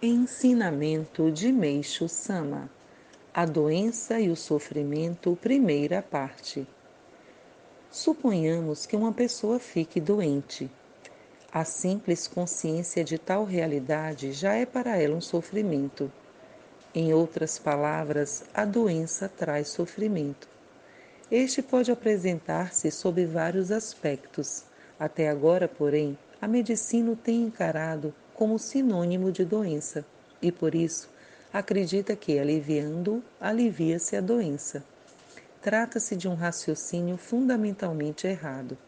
Ensinamento de Meixo Sama A doença e o sofrimento, primeira parte. Suponhamos que uma pessoa fique doente. A simples consciência de tal realidade já é para ela um sofrimento. Em outras palavras, a doença traz sofrimento. Este pode apresentar-se sob vários aspectos. Até agora, porém, a medicina o tem encarado como sinônimo de doença e por isso acredita que aliviando alivia-se a doença. Trata-se de um raciocínio fundamentalmente errado.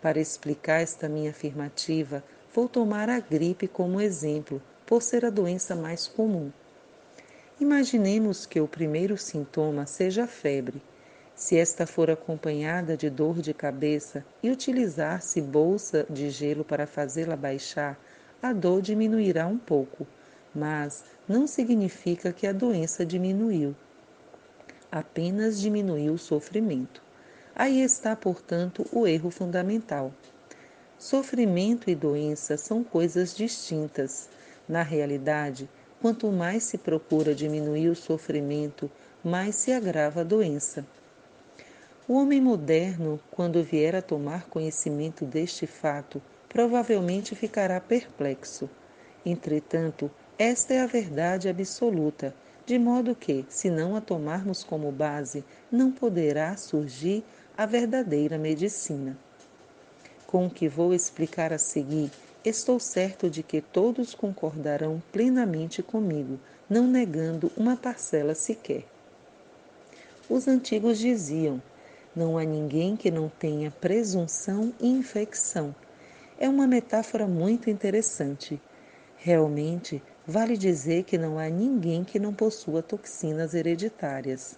Para explicar esta minha afirmativa, vou tomar a gripe como exemplo, por ser a doença mais comum. Imaginemos que o primeiro sintoma seja a febre. Se esta for acompanhada de dor de cabeça e utilizar-se bolsa de gelo para fazê-la baixar, a dor diminuirá um pouco, mas não significa que a doença diminuiu. Apenas diminuiu o sofrimento. Aí está, portanto, o erro fundamental. Sofrimento e doença são coisas distintas. Na realidade, quanto mais se procura diminuir o sofrimento, mais se agrava a doença. O homem moderno, quando vier a tomar conhecimento deste fato, provavelmente ficará perplexo. Entretanto, esta é a verdade absoluta, de modo que, se não a tomarmos como base, não poderá surgir a verdadeira medicina. Com o que vou explicar a seguir, estou certo de que todos concordarão plenamente comigo, não negando uma parcela sequer. Os antigos diziam: não há ninguém que não tenha presunção e infecção é uma metáfora muito interessante. Realmente, vale dizer que não há ninguém que não possua toxinas hereditárias.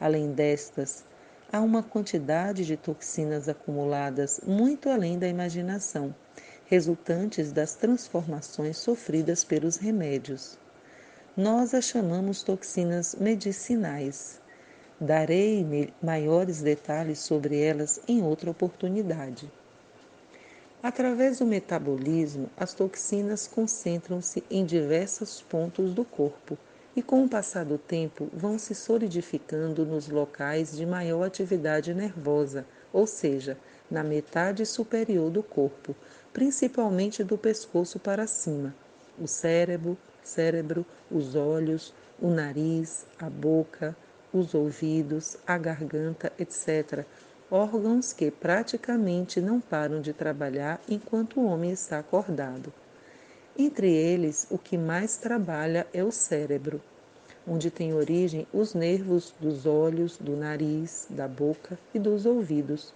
Além destas, há uma quantidade de toxinas acumuladas muito além da imaginação, resultantes das transformações sofridas pelos remédios. Nós as chamamos toxinas medicinais. Darei maiores detalhes sobre elas em outra oportunidade. Através do metabolismo, as toxinas concentram-se em diversos pontos do corpo e, com o passar do tempo, vão se solidificando nos locais de maior atividade nervosa, ou seja, na metade superior do corpo, principalmente do pescoço para cima, o cérebro, cérebro, os olhos, o nariz, a boca, os ouvidos, a garganta, etc órgãos que praticamente não param de trabalhar enquanto o homem está acordado. Entre eles, o que mais trabalha é o cérebro, onde tem origem os nervos dos olhos, do nariz, da boca e dos ouvidos.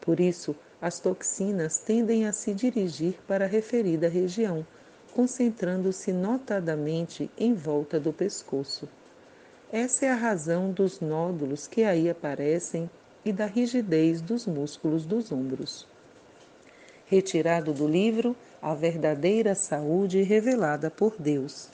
Por isso, as toxinas tendem a se dirigir para a referida região, concentrando-se notadamente em volta do pescoço. Essa é a razão dos nódulos que aí aparecem e da rigidez dos músculos dos ombros. Retirado do livro A Verdadeira Saúde Revelada por Deus.